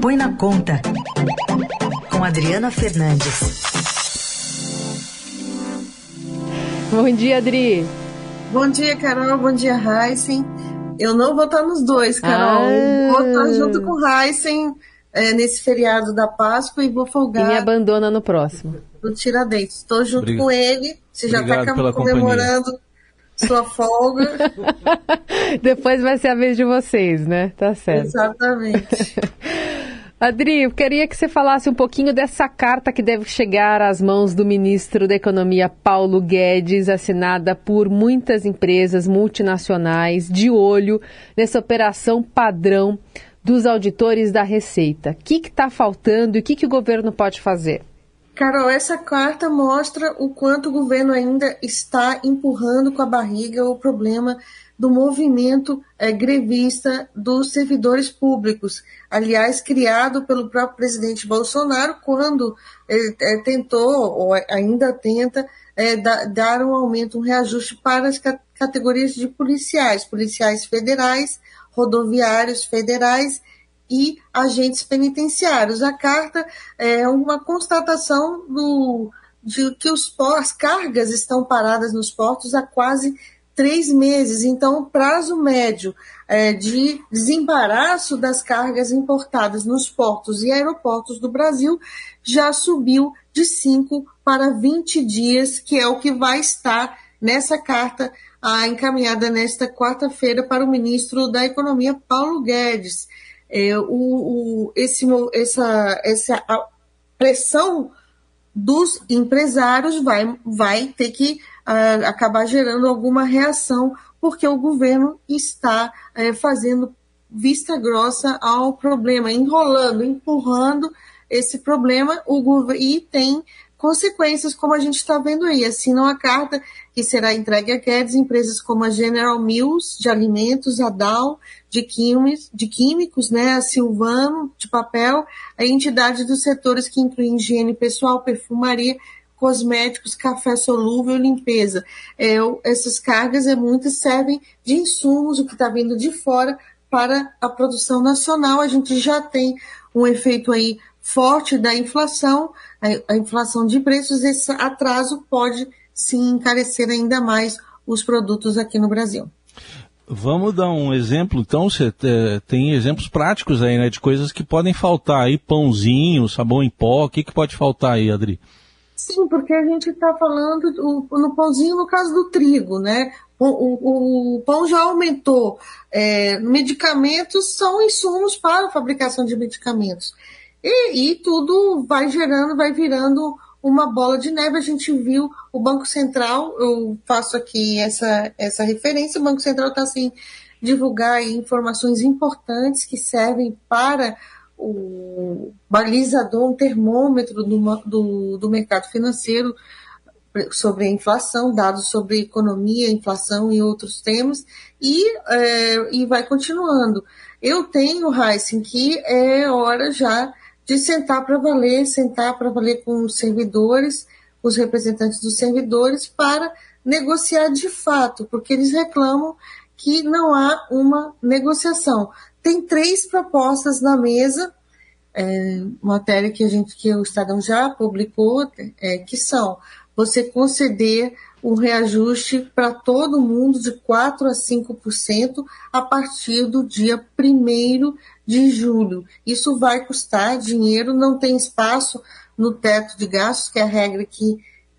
Põe na Conta, com Adriana Fernandes. Bom dia, Adri. Bom dia, Carol. Bom dia, Heisen. Eu não vou estar nos dois, Carol. Ah. Vou estar junto com o Heisen é, nesse feriado da Páscoa e vou folgar. E me abandona no próximo. Do Tiradentes. Estou junto Obrigado. com ele. Você já está comemorando companhia. sua folga. Depois vai ser a vez de vocês, né? Tá certo. Exatamente. Adri, eu queria que você falasse um pouquinho dessa carta que deve chegar às mãos do ministro da Economia, Paulo Guedes, assinada por muitas empresas multinacionais de olho nessa operação padrão dos auditores da Receita. O que está faltando e o que, que o governo pode fazer? Carol, essa carta mostra o quanto o governo ainda está empurrando com a barriga o problema do movimento é, grevista dos servidores públicos, aliás, criado pelo próprio presidente Bolsonaro quando ele é, tentou, ou ainda tenta, é, da, dar um aumento, um reajuste para as categorias de policiais, policiais federais, rodoviários federais e agentes penitenciários. A carta é uma constatação do, de que os, as cargas estão paradas nos portos há quase três meses. Então, o prazo médio é, de desembaraço das cargas importadas nos portos e aeroportos do Brasil já subiu de 5 para 20 dias, que é o que vai estar nessa carta ah, encaminhada nesta quarta-feira para o ministro da Economia, Paulo Guedes. É, o, o, esse, essa, essa pressão dos empresários vai, vai ter que uh, acabar gerando alguma reação, porque o governo está uh, fazendo vista grossa ao problema, enrolando, empurrando esse problema o e tem consequências, como a gente está vendo aí. Assinam a carta que será entregue a Guedes, empresas como a General Mills, de alimentos, a Dow, de químicos, de químicos, né, a Silvano, de papel, a entidade dos setores que incluem higiene pessoal, perfumaria, cosméticos, café solúvel, limpeza. É, essas cargas é muitas servem de insumos, o que está vindo de fora para a produção nacional. A gente já tem um efeito aí forte da inflação, a, inflação de preços, esse atraso pode sim encarecer ainda mais os produtos aqui no Brasil. Vamos dar um exemplo, então, você é, tem exemplos práticos aí, né, de coisas que podem faltar aí, pãozinho, sabão em pó, o que, que pode faltar aí, Adri? Sim, porque a gente está falando do, no pãozinho no caso do trigo, né? O, o, o pão já aumentou. É, medicamentos são insumos para a fabricação de medicamentos. E, e, tudo vai gerando, vai virando uma bola de neve. A gente viu o Banco Central, eu faço aqui essa, essa referência, o Banco Central está assim, divulgar informações importantes que servem para o balizador, um termômetro do, do, do mercado financeiro sobre a inflação, dados sobre economia, inflação e outros temas, e, é, e vai continuando. Eu tenho, Heisen, que é hora já de sentar para valer, sentar para valer com os servidores, os representantes dos servidores, para negociar de fato, porque eles reclamam que não há uma negociação. Tem três propostas na mesa, é, matéria que a gente que o Estadão já publicou, é, que são você conceder um reajuste para todo mundo de 4 a 5% a partir do dia 1 de julho. Isso vai custar dinheiro, não tem espaço no teto de gastos, que é a regra que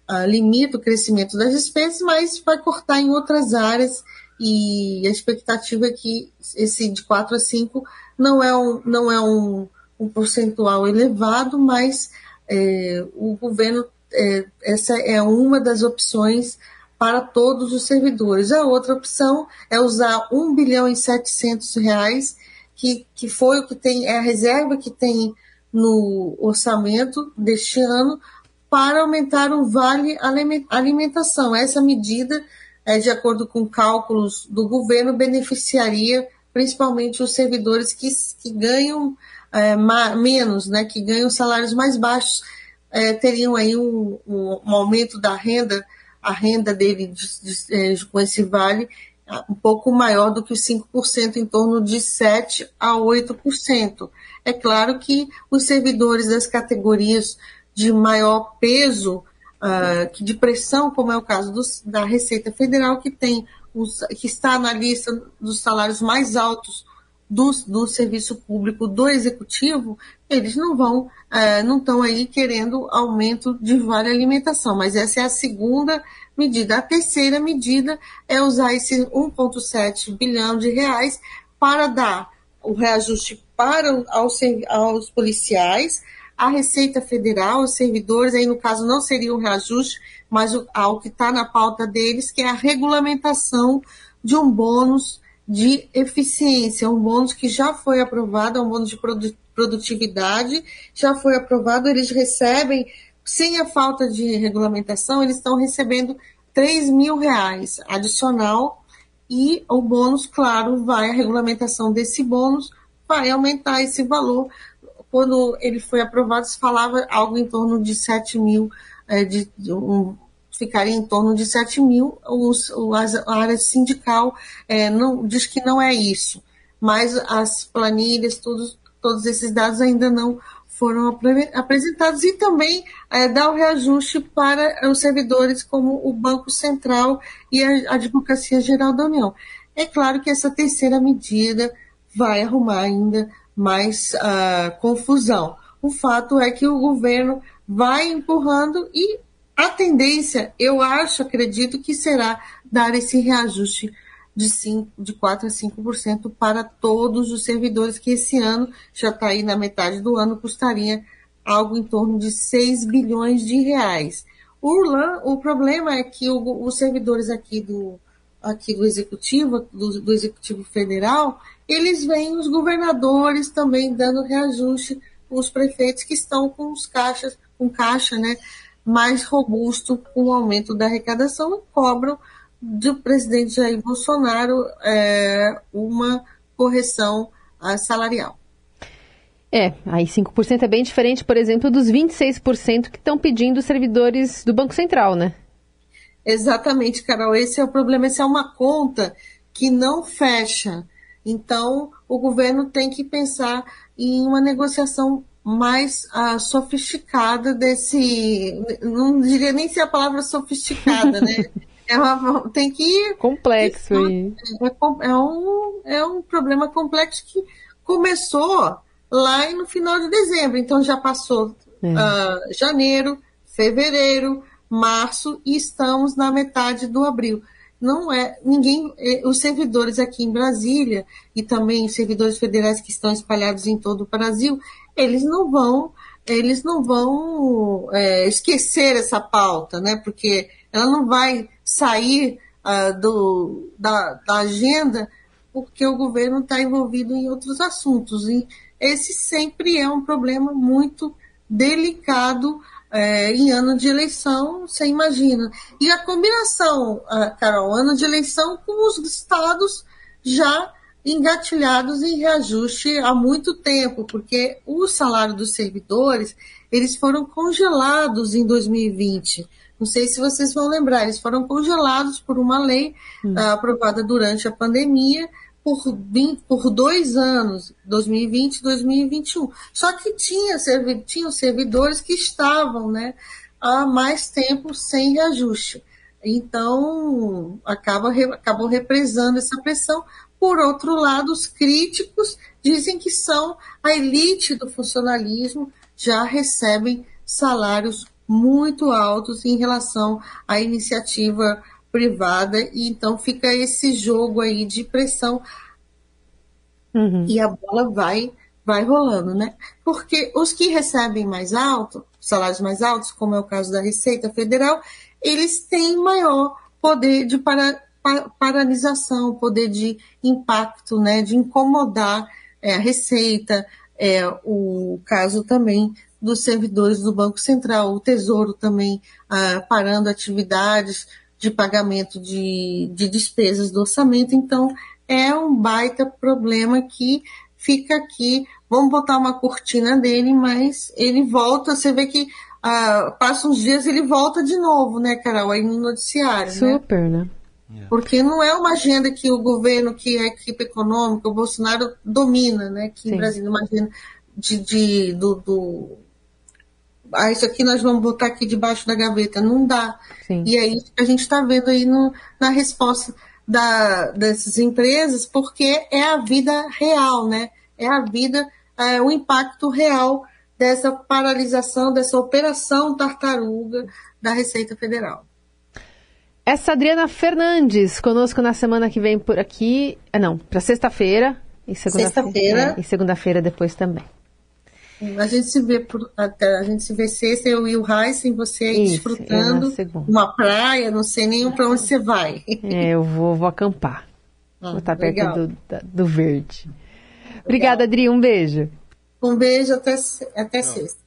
uh, limita o crescimento das despesas, mas vai cortar em outras áreas e a expectativa é que esse de 4 a 5 não é um, não é um, um percentual elevado, mas é, o governo, é, essa é uma das opções para todos os servidores. A outra opção é usar 1 bilhão e 700 reais, que, que foi o que tem, é a reserva que tem no orçamento deste ano, para aumentar o vale alimentação. Essa medida é, de acordo com cálculos do governo, beneficiaria principalmente os servidores que, que ganham é, menos, né, que ganham salários mais baixos, é, teriam aí um, um, um, aumento da renda, a renda dele de, de, é, com esse vale um pouco maior do que os 5%, em torno de 7% a 8%. É claro que os servidores das categorias de maior peso, uh, de pressão, como é o caso do, da Receita Federal, que tem os, que está na lista dos salários mais altos do, do serviço público do executivo, eles não vão, uh, não estão aí querendo aumento de vale alimentação, mas essa é a segunda medida. A terceira medida é usar esse 1,7 bilhão de reais para dar o reajuste para aos, aos policiais, a Receita Federal, os servidores, aí no caso não seria um reajuste, mas ao que está na pauta deles, que é a regulamentação de um bônus de eficiência, um bônus que já foi aprovado, é um bônus de produtividade, já foi aprovado, eles recebem sem a falta de regulamentação, eles estão recebendo 3 mil reais adicional e o bônus, claro, vai, a regulamentação desse bônus vai aumentar esse valor. Quando ele foi aprovado, se falava algo em torno de 7 mil, é, de, um, ficaria em torno de 7 mil. Os, a área sindical é, não, diz que não é isso, mas as planilhas, todos, todos esses dados ainda não foram apresentados e também é, dar o reajuste para os servidores como o Banco Central e a Advocacia Geral da União. É claro que essa terceira medida vai arrumar ainda mais uh, confusão. O fato é que o governo vai empurrando e a tendência, eu acho, acredito que será dar esse reajuste de, 5, de 4 a 5% para todos os servidores, que esse ano, já está aí na metade do ano, custaria algo em torno de 6 bilhões de reais. O, o problema é que o, os servidores aqui do, aqui do Executivo, do, do Executivo Federal, eles veem os governadores também dando reajuste, os prefeitos que estão com os caixas, com caixa né, mais robusto com o aumento da arrecadação e cobram do presidente Jair Bolsonaro é, uma correção salarial. É, aí 5% é bem diferente, por exemplo, dos 26% que estão pedindo os servidores do Banco Central, né? Exatamente, Carol. Esse é o problema. Essa é uma conta que não fecha. Então, o governo tem que pensar em uma negociação mais uh, sofisticada desse. Não diria nem se a palavra sofisticada, né? É uma, tem que. Complexo. É, é, um, é um problema complexo que começou lá no final de dezembro. Então já passou é. uh, janeiro, fevereiro, março e estamos na metade do abril. Não é ninguém, é, os servidores aqui em Brasília e também os servidores federais que estão espalhados em todo o Brasil, eles não vão, eles não vão é, esquecer essa pauta, né? Porque ela não vai sair uh, do, da, da agenda porque o governo está envolvido em outros assuntos. E esse sempre é um problema muito delicado é, em ano de eleição, você imagina. E a combinação, Carol, ano de eleição com os estados já engatilhados em reajuste há muito tempo, porque o salário dos servidores, eles foram congelados em 2020. Não sei se vocês vão lembrar, eles foram congelados por uma lei hum. uh, aprovada durante a pandemia por, 20, por dois anos, 2020 e 2021. Só que tinha, tinham servidores que estavam né, há mais tempo sem reajuste. Então, acaba, acabou represando essa pressão. Por outro lado, os críticos dizem que são a elite do funcionalismo, já recebem salários muito altos em relação à iniciativa privada, e então fica esse jogo aí de pressão. Uhum. E a bola vai vai rolando, né? Porque os que recebem mais alto, salários mais altos, como é o caso da Receita Federal, eles têm maior poder de para, paralisação, poder de impacto, né? De incomodar é, a Receita, é, o caso também dos servidores do Banco Central, o Tesouro também ah, parando atividades de pagamento de, de despesas do orçamento. Então, é um baita problema que fica aqui. Vamos botar uma cortina dele, mas ele volta. Você vê que ah, passa uns dias ele volta de novo, né, Carol? Aí no noticiário. Super, né? né? Porque não é uma agenda que o governo, que é a equipe econômica, o Bolsonaro domina, né? Que Sim. em Brasília, uma agenda de, de do, do, ah, isso aqui nós vamos botar aqui debaixo da gaveta. Não dá. Sim. E aí a gente está vendo aí no, na resposta da, dessas empresas, porque é a vida real, né? É a vida, é, o impacto real dessa paralisação, dessa operação tartaruga da Receita Federal. Essa Adriana Fernandes, conosco na semana que vem por aqui. Ah, não, para sexta-feira. E segunda-feira. Sexta e segunda-feira depois também. A gente se vê por, a gente se vê sexta, eu e o Heisen, você aí Isso, desfrutando uma praia, não sei nem para onde você vai. É, eu vou, vou acampar. Ah, vou estar perto do, do verde. Obrigada, Adri, um beijo. Um beijo até, até sexta.